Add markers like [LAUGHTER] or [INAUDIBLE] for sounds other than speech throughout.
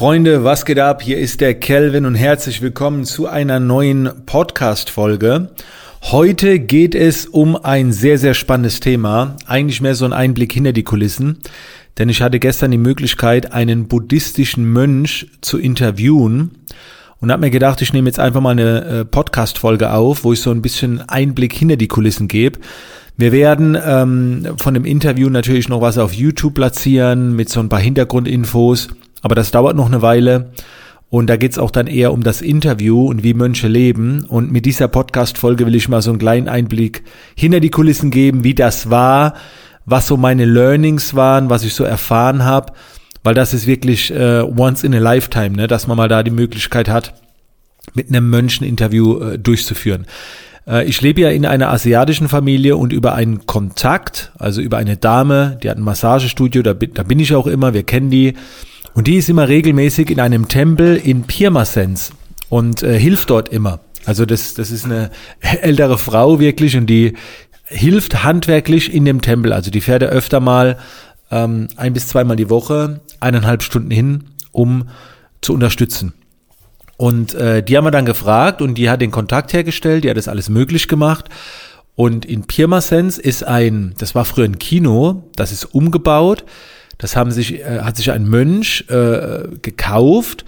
Freunde, was geht ab? Hier ist der Kelvin und herzlich willkommen zu einer neuen Podcast-Folge. Heute geht es um ein sehr, sehr spannendes Thema. Eigentlich mehr so ein Einblick hinter die Kulissen. Denn ich hatte gestern die Möglichkeit, einen buddhistischen Mönch zu interviewen und habe mir gedacht, ich nehme jetzt einfach mal eine äh, Podcast-Folge auf, wo ich so ein bisschen Einblick hinter die Kulissen gebe. Wir werden ähm, von dem Interview natürlich noch was auf YouTube platzieren mit so ein paar Hintergrundinfos. Aber das dauert noch eine Weile. Und da geht's auch dann eher um das Interview und wie Mönche leben. Und mit dieser Podcast-Folge will ich mal so einen kleinen Einblick hinter die Kulissen geben, wie das war, was so meine Learnings waren, was ich so erfahren habe. Weil das ist wirklich äh, once in a lifetime, ne, dass man mal da die Möglichkeit hat, mit einem Mönchen Interview äh, durchzuführen. Äh, ich lebe ja in einer asiatischen Familie und über einen Kontakt, also über eine Dame, die hat ein Massagestudio, da da bin ich auch immer, wir kennen die und die ist immer regelmäßig in einem Tempel in Pirmasens und äh, hilft dort immer. Also das, das ist eine [LAUGHS] ältere Frau wirklich und die hilft handwerklich in dem Tempel. Also die fährt er öfter mal ähm, ein bis zweimal die Woche, eineinhalb Stunden hin, um zu unterstützen. Und äh, die haben wir dann gefragt und die hat den Kontakt hergestellt, die hat das alles möglich gemacht. Und in Pirmasens ist ein, das war früher ein Kino, das ist umgebaut. Das haben sich, äh, hat sich ein Mönch äh, gekauft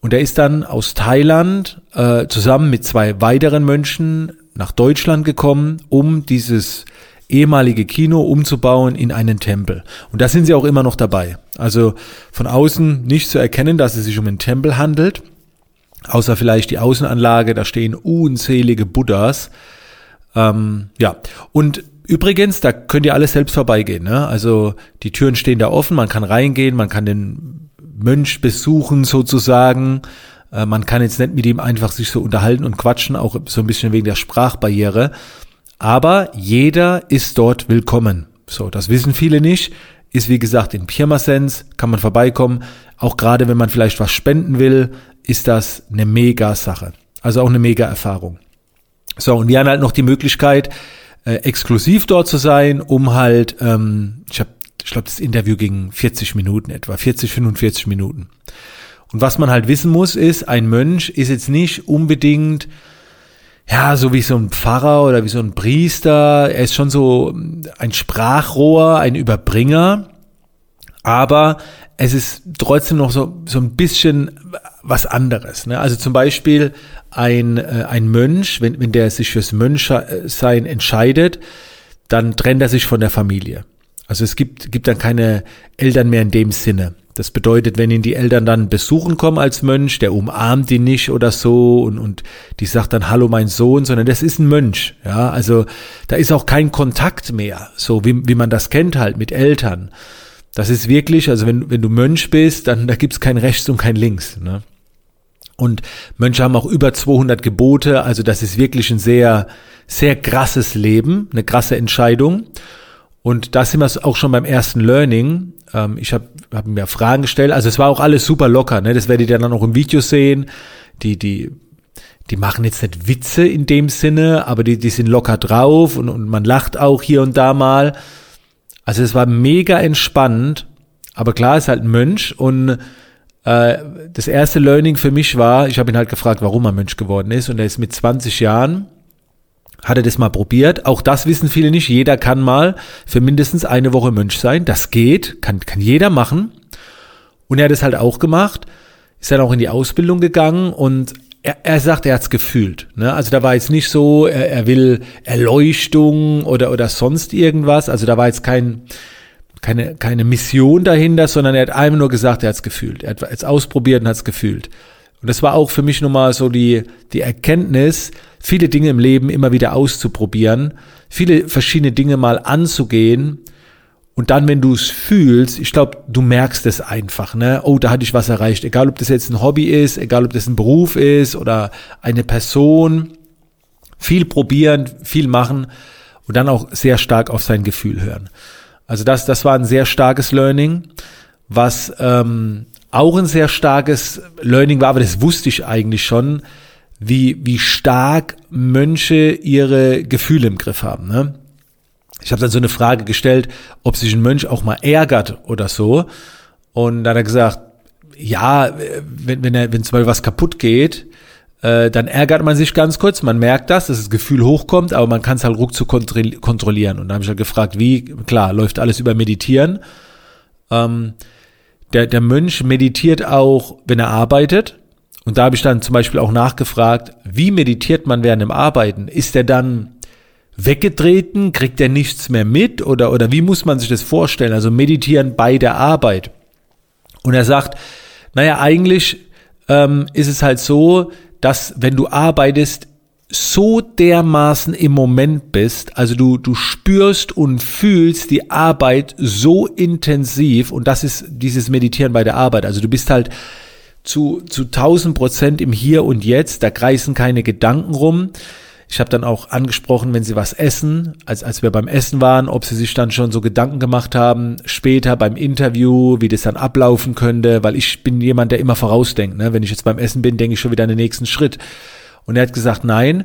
und der ist dann aus Thailand äh, zusammen mit zwei weiteren Mönchen nach Deutschland gekommen, um dieses ehemalige Kino umzubauen in einen Tempel. Und da sind sie auch immer noch dabei. Also von außen nicht zu erkennen, dass es sich um einen Tempel handelt, außer vielleicht die Außenanlage, da stehen unzählige Buddhas. Ähm, ja, und Übrigens, da könnt ihr alles selbst vorbeigehen. Ne? Also die Türen stehen da offen, man kann reingehen, man kann den Mönch besuchen sozusagen. Äh, man kann jetzt nicht mit ihm einfach sich so unterhalten und quatschen, auch so ein bisschen wegen der Sprachbarriere. Aber jeder ist dort willkommen. So, das wissen viele nicht. Ist wie gesagt in Pirmasens, kann man vorbeikommen. Auch gerade wenn man vielleicht was spenden will, ist das eine mega Sache. Also auch eine mega Erfahrung. So, und wir haben halt noch die Möglichkeit, äh, exklusiv dort zu sein, um halt, ähm, ich habe, ich glaube, das Interview ging 40 Minuten etwa, 40, 45 Minuten. Und was man halt wissen muss, ist, ein Mönch ist jetzt nicht unbedingt, ja, so wie so ein Pfarrer oder wie so ein Priester. Er ist schon so ein Sprachrohr, ein Überbringer. Aber es ist trotzdem noch so, so ein bisschen was anderes. Ne? Also zum Beispiel ein, äh, ein Mönch, wenn, wenn der sich fürs Mönchsein entscheidet, dann trennt er sich von der Familie. Also es gibt, gibt dann keine Eltern mehr in dem Sinne. Das bedeutet, wenn ihn die Eltern dann besuchen kommen als Mönch, der umarmt ihn nicht oder so und, und die sagt dann Hallo mein Sohn, sondern das ist ein Mönch. Ja, also da ist auch kein Kontakt mehr, so wie, wie man das kennt halt mit Eltern. Das ist wirklich, also wenn, wenn du Mönch bist, dann da gibt's kein Rechts und kein Links. Ne? Und Mönche haben auch über 200 Gebote, also das ist wirklich ein sehr, sehr krasses Leben, eine krasse Entscheidung. Und da sind wir auch schon beim ersten Learning. Ähm, ich habe hab mir Fragen gestellt, also es war auch alles super locker, ne? das werdet ihr dann auch im Video sehen. Die, die, die machen jetzt nicht Witze in dem Sinne, aber die, die sind locker drauf und, und man lacht auch hier und da mal. Also es war mega entspannt, aber klar ist halt ein Mönch und äh, das erste Learning für mich war, ich habe ihn halt gefragt, warum er Mönch geworden ist und er ist mit 20 Jahren, hat er das mal probiert. Auch das wissen viele nicht. Jeder kann mal für mindestens eine Woche Mönch sein. Das geht, kann, kann jeder machen. Und er hat es halt auch gemacht, ist dann auch in die Ausbildung gegangen und er, er sagt, er hat's gefühlt. Ne? Also da war jetzt nicht so, er, er will Erleuchtung oder, oder sonst irgendwas. Also da war jetzt kein, keine, keine Mission dahinter, sondern er hat einfach nur gesagt, er hat es gefühlt. Er hat es ausprobiert und hat es gefühlt. Und das war auch für mich nochmal so die, die Erkenntnis, viele Dinge im Leben immer wieder auszuprobieren, viele verschiedene Dinge mal anzugehen. Und dann, wenn du es fühlst, ich glaube, du merkst es einfach, ne? Oh, da hatte ich was erreicht. Egal, ob das jetzt ein Hobby ist, egal, ob das ein Beruf ist oder eine Person. Viel probieren, viel machen und dann auch sehr stark auf sein Gefühl hören. Also das, das war ein sehr starkes Learning, was ähm, auch ein sehr starkes Learning war, aber das wusste ich eigentlich schon, wie, wie stark Mönche ihre Gefühle im Griff haben. Ne? Ich habe dann so eine Frage gestellt, ob sich ein Mönch auch mal ärgert oder so. Und dann hat er gesagt, ja, wenn, wenn, er, wenn zum Beispiel was kaputt geht, äh, dann ärgert man sich ganz kurz, man merkt das, dass das Gefühl hochkommt, aber man kann es halt ruckzuck kontrollieren. Und da habe ich halt gefragt, wie, klar, läuft alles über Meditieren. Ähm, der, der Mönch meditiert auch, wenn er arbeitet. Und da habe ich dann zum Beispiel auch nachgefragt, wie meditiert man während dem Arbeiten? Ist er dann weggetreten? Kriegt er nichts mehr mit? Oder, oder wie muss man sich das vorstellen? Also meditieren bei der Arbeit. Und er sagt, naja, eigentlich ähm, ist es halt so, dass wenn du arbeitest, so dermaßen im Moment bist, also du, du spürst und fühlst die Arbeit so intensiv und das ist dieses Meditieren bei der Arbeit. Also du bist halt zu, zu 1000 Prozent im Hier und Jetzt, da kreisen keine Gedanken rum. Ich habe dann auch angesprochen, wenn sie was essen, als, als wir beim Essen waren, ob sie sich dann schon so Gedanken gemacht haben, später beim Interview, wie das dann ablaufen könnte, weil ich bin jemand, der immer vorausdenkt. Ne? Wenn ich jetzt beim Essen bin, denke ich schon wieder an den nächsten Schritt. Und er hat gesagt, nein,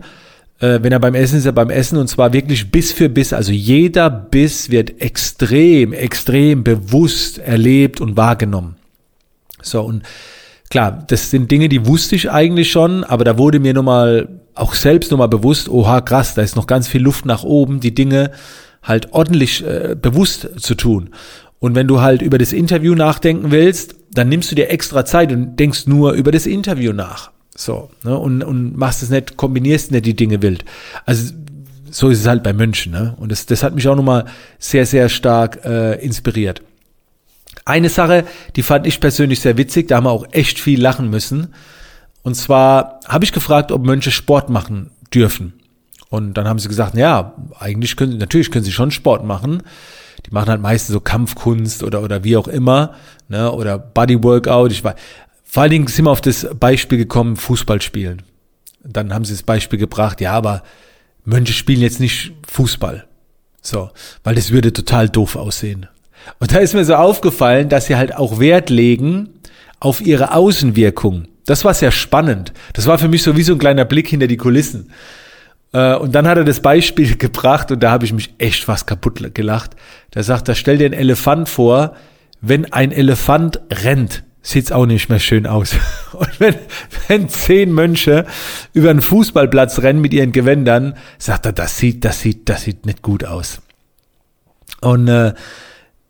äh, wenn er beim Essen ist, er beim Essen und zwar wirklich Biss für Biss. Also jeder Biss wird extrem, extrem bewusst erlebt und wahrgenommen. So, und klar, das sind Dinge, die wusste ich eigentlich schon, aber da wurde mir nochmal, auch selbst nochmal bewusst, oha, krass, da ist noch ganz viel Luft nach oben, die Dinge halt ordentlich äh, bewusst zu tun. Und wenn du halt über das Interview nachdenken willst, dann nimmst du dir extra Zeit und denkst nur über das Interview nach. So, ne? und, und machst es nicht, kombinierst nicht die Dinge wild. Also so ist es halt bei München, ne? Und das, das hat mich auch nochmal sehr, sehr stark äh, inspiriert. Eine Sache, die fand ich persönlich sehr witzig, da haben wir auch echt viel lachen müssen. Und zwar habe ich gefragt, ob Mönche Sport machen dürfen. Und dann haben sie gesagt, ja, eigentlich können, natürlich können sie schon Sport machen. Die machen halt meistens so Kampfkunst oder, oder wie auch immer, ne, oder Bodyworkout. Ich weiß, vor allen Dingen sind wir auf das Beispiel gekommen, Fußball spielen. Dann haben sie das Beispiel gebracht, ja, aber Mönche spielen jetzt nicht Fußball. So, weil das würde total doof aussehen. Und da ist mir so aufgefallen, dass sie halt auch Wert legen auf ihre Außenwirkung. Das war sehr spannend. Das war für mich so wie so ein kleiner Blick hinter die Kulissen. Äh, und dann hat er das Beispiel [LAUGHS] gebracht und da habe ich mich echt fast kaputt gelacht. Da sagt er, stell dir einen Elefant vor, wenn ein Elefant rennt, sieht's auch nicht mehr schön aus. [LAUGHS] Und wenn, wenn zehn Mönche über einen Fußballplatz rennen mit ihren Gewändern, sagt er, das sieht, das sieht, das sieht nicht gut aus. Und äh,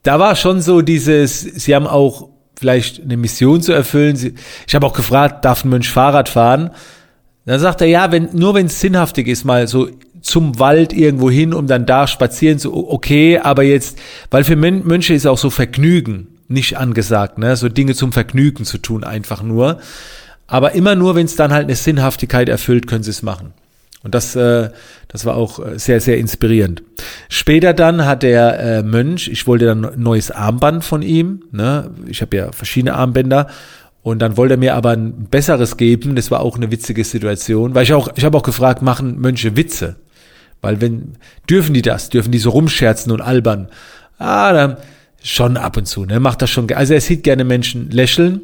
da war schon so dieses, sie haben auch vielleicht eine Mission zu erfüllen. Sie, ich habe auch gefragt, darf ein Mönch Fahrrad fahren? Dann sagt er, ja, wenn, nur wenn es sinnhaftig ist, mal so zum Wald irgendwo hin, um dann da spazieren zu, okay, aber jetzt, weil für Mönche ist auch so Vergnügen nicht angesagt, ne? So Dinge zum Vergnügen zu tun, einfach nur. Aber immer nur, wenn es dann halt eine Sinnhaftigkeit erfüllt, können sie es machen. Und das, äh, das war auch äh, sehr, sehr inspirierend. Später dann hat der äh, Mönch, ich wollte dann ein neues Armband von ihm, ne? ich habe ja verschiedene Armbänder, und dann wollte er mir aber ein besseres geben. Das war auch eine witzige Situation, weil ich auch, ich habe auch gefragt, machen Mönche Witze? Weil wenn, dürfen die das? Dürfen die so rumscherzen und albern? Ah, dann, Schon ab und zu, ne? Macht das schon. Also er sieht gerne Menschen lächeln.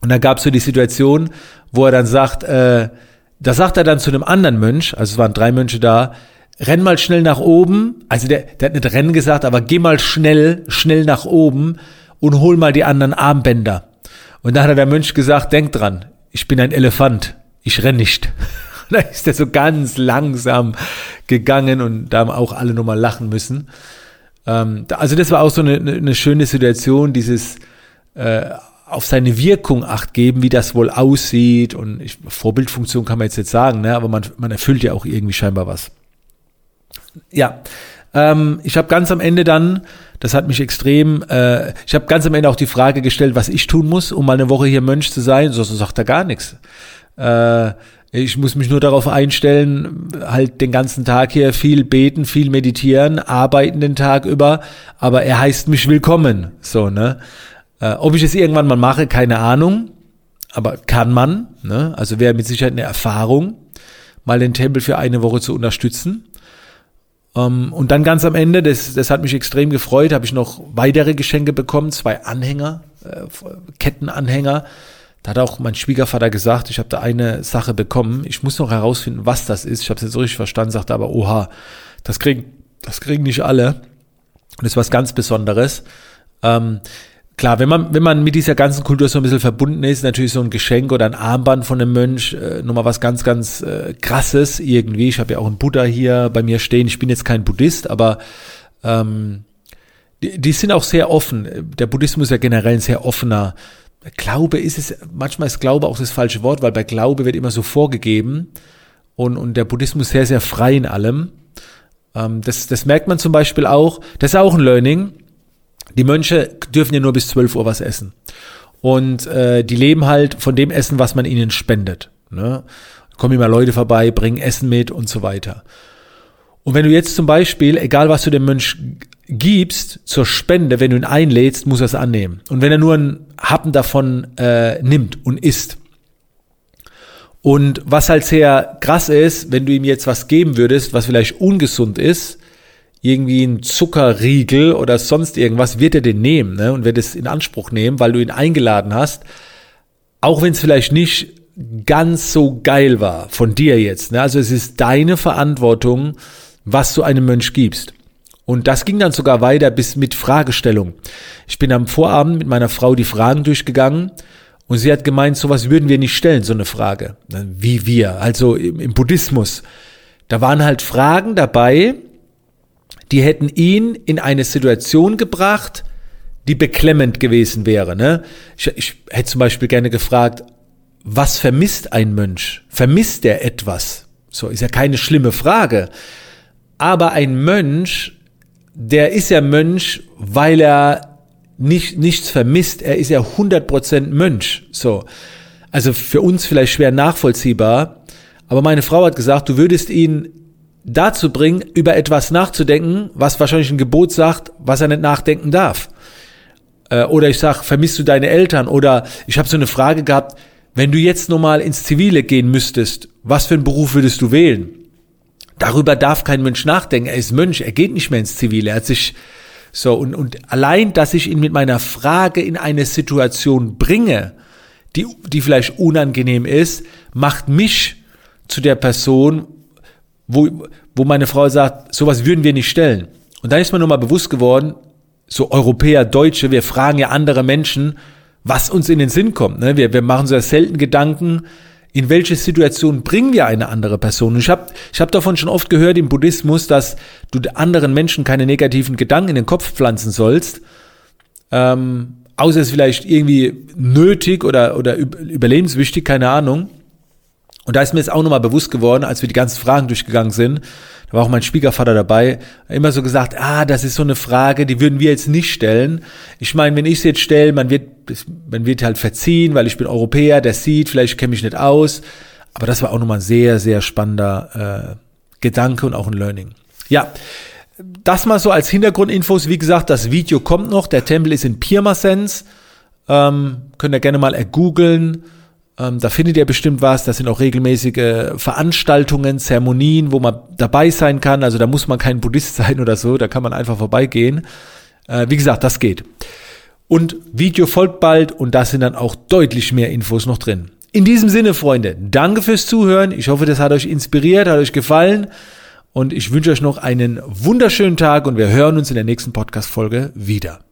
Und da gab es so die Situation, wo er dann sagt, äh, da sagt er dann zu einem anderen Mönch, also es waren drei Mönche da, renn mal schnell nach oben. Also der, der hat nicht rennen gesagt, aber geh mal schnell, schnell nach oben und hol mal die anderen Armbänder. Und da hat der Mönch gesagt, denk dran, ich bin ein Elefant, ich renn nicht. [LAUGHS] da ist er so ganz langsam gegangen und da haben auch alle nochmal lachen müssen. Ähm, also das war auch so eine, eine schöne Situation, dieses äh, auf seine Wirkung acht geben, wie das wohl aussieht. Und ich, Vorbildfunktion kann man jetzt nicht sagen, ne? aber man, man erfüllt ja auch irgendwie scheinbar was. Ja, ähm, ich habe ganz am Ende dann, das hat mich extrem, äh, ich habe ganz am Ende auch die Frage gestellt, was ich tun muss, um mal eine Woche hier Mönch zu sein. So, sagt er gar nichts. Äh, ich muss mich nur darauf einstellen, halt den ganzen Tag hier viel beten, viel meditieren, arbeiten den Tag über, aber er heißt mich willkommen, so, ne? Äh, ob ich es irgendwann mal mache, keine Ahnung, aber kann man, ne? Also wäre mit Sicherheit eine Erfahrung, mal den Tempel für eine Woche zu unterstützen. Ähm, und dann ganz am Ende, das, das hat mich extrem gefreut, habe ich noch weitere Geschenke bekommen, zwei Anhänger, äh, Kettenanhänger, da hat auch mein Schwiegervater gesagt, ich habe da eine Sache bekommen. Ich muss noch herausfinden, was das ist. Ich habe es jetzt so richtig verstanden, sagte aber, oha, das kriegen, das kriegen nicht alle. Und das ist was ganz Besonderes. Ähm, klar, wenn man, wenn man mit dieser ganzen Kultur so ein bisschen verbunden ist, natürlich so ein Geschenk oder ein Armband von einem Mönch, äh, nochmal was ganz, ganz äh, krasses irgendwie. Ich habe ja auch einen Buddha hier bei mir stehen. Ich bin jetzt kein Buddhist, aber ähm, die, die sind auch sehr offen. Der Buddhismus ist ja generell ein sehr offener. Glaube ist es, manchmal ist Glaube auch das falsche Wort, weil bei Glaube wird immer so vorgegeben und, und der Buddhismus sehr, sehr frei in allem. Ähm, das, das merkt man zum Beispiel auch, das ist auch ein Learning. Die Mönche dürfen ja nur bis 12 Uhr was essen. Und äh, die leben halt von dem Essen, was man ihnen spendet. Ne? Kommen immer Leute vorbei, bringen Essen mit und so weiter. Und wenn du jetzt zum Beispiel, egal was du dem Mönch gibst zur Spende, wenn du ihn einlädst, muss er es annehmen. Und wenn er nur einen Happen davon äh, nimmt und isst. Und was halt sehr krass ist, wenn du ihm jetzt was geben würdest, was vielleicht ungesund ist, irgendwie ein Zuckerriegel oder sonst irgendwas, wird er den nehmen ne? und wird es in Anspruch nehmen, weil du ihn eingeladen hast, auch wenn es vielleicht nicht ganz so geil war von dir jetzt. Ne? Also es ist deine Verantwortung, was du einem Mönch gibst. Und das ging dann sogar weiter bis mit Fragestellung. Ich bin am Vorabend mit meiner Frau die Fragen durchgegangen und sie hat gemeint, sowas würden wir nicht stellen, so eine Frage. Wie wir, also im Buddhismus. Da waren halt Fragen dabei, die hätten ihn in eine Situation gebracht, die beklemmend gewesen wäre. Ne? Ich, ich hätte zum Beispiel gerne gefragt, was vermisst ein Mönch? Vermisst er etwas? So ist ja keine schlimme Frage. Aber ein Mönch, der ist ja Mönch, weil er nicht, nichts vermisst. Er ist ja 100% Mönch. So. Also für uns vielleicht schwer nachvollziehbar. Aber meine Frau hat gesagt, du würdest ihn dazu bringen, über etwas nachzudenken, was wahrscheinlich ein Gebot sagt, was er nicht nachdenken darf. Äh, oder ich sag, vermisst du deine Eltern? Oder ich habe so eine Frage gehabt, wenn du jetzt nochmal ins Zivile gehen müsstest, was für einen Beruf würdest du wählen? Darüber darf kein Mensch nachdenken. Er ist Mönch, er geht nicht mehr ins Zivile. Er hat sich so und, und allein, dass ich ihn mit meiner Frage in eine Situation bringe, die, die vielleicht unangenehm ist, macht mich zu der Person, wo, wo meine Frau sagt, sowas würden wir nicht stellen. Und dann ist mir nochmal bewusst geworden, so Europäer, Deutsche, wir fragen ja andere Menschen, was uns in den Sinn kommt. Ne? Wir, wir machen so selten Gedanken, in welche Situation bringen wir eine andere Person? Und ich habe ich hab davon schon oft gehört im Buddhismus, dass du anderen Menschen keine negativen Gedanken in den Kopf pflanzen sollst, ähm, außer es vielleicht irgendwie nötig oder, oder überlebenswichtig, keine Ahnung. Und da ist mir jetzt auch nochmal bewusst geworden, als wir die ganzen Fragen durchgegangen sind, da war auch mein Schwiegervater dabei, immer so gesagt, ah, das ist so eine Frage, die würden wir jetzt nicht stellen. Ich meine, wenn ich sie jetzt stelle, man wird, man wird halt verziehen, weil ich bin Europäer, der sieht, vielleicht kenne ich nicht aus. Aber das war auch nochmal ein sehr, sehr spannender äh, Gedanke und auch ein Learning. Ja, das mal so als Hintergrundinfos. Wie gesagt, das Video kommt noch. Der Tempel ist in Pirmasens. Ähm, könnt ihr gerne mal ergoogeln. Ähm, da findet ihr bestimmt was. Das sind auch regelmäßige Veranstaltungen, Zeremonien, wo man dabei sein kann. Also da muss man kein Buddhist [LAUGHS] sein oder so. Da kann man einfach vorbeigehen. Äh, wie gesagt, das geht. Und Video folgt bald und da sind dann auch deutlich mehr Infos noch drin. In diesem Sinne, Freunde, danke fürs Zuhören. Ich hoffe, das hat euch inspiriert, hat euch gefallen. Und ich wünsche euch noch einen wunderschönen Tag und wir hören uns in der nächsten Podcast-Folge wieder.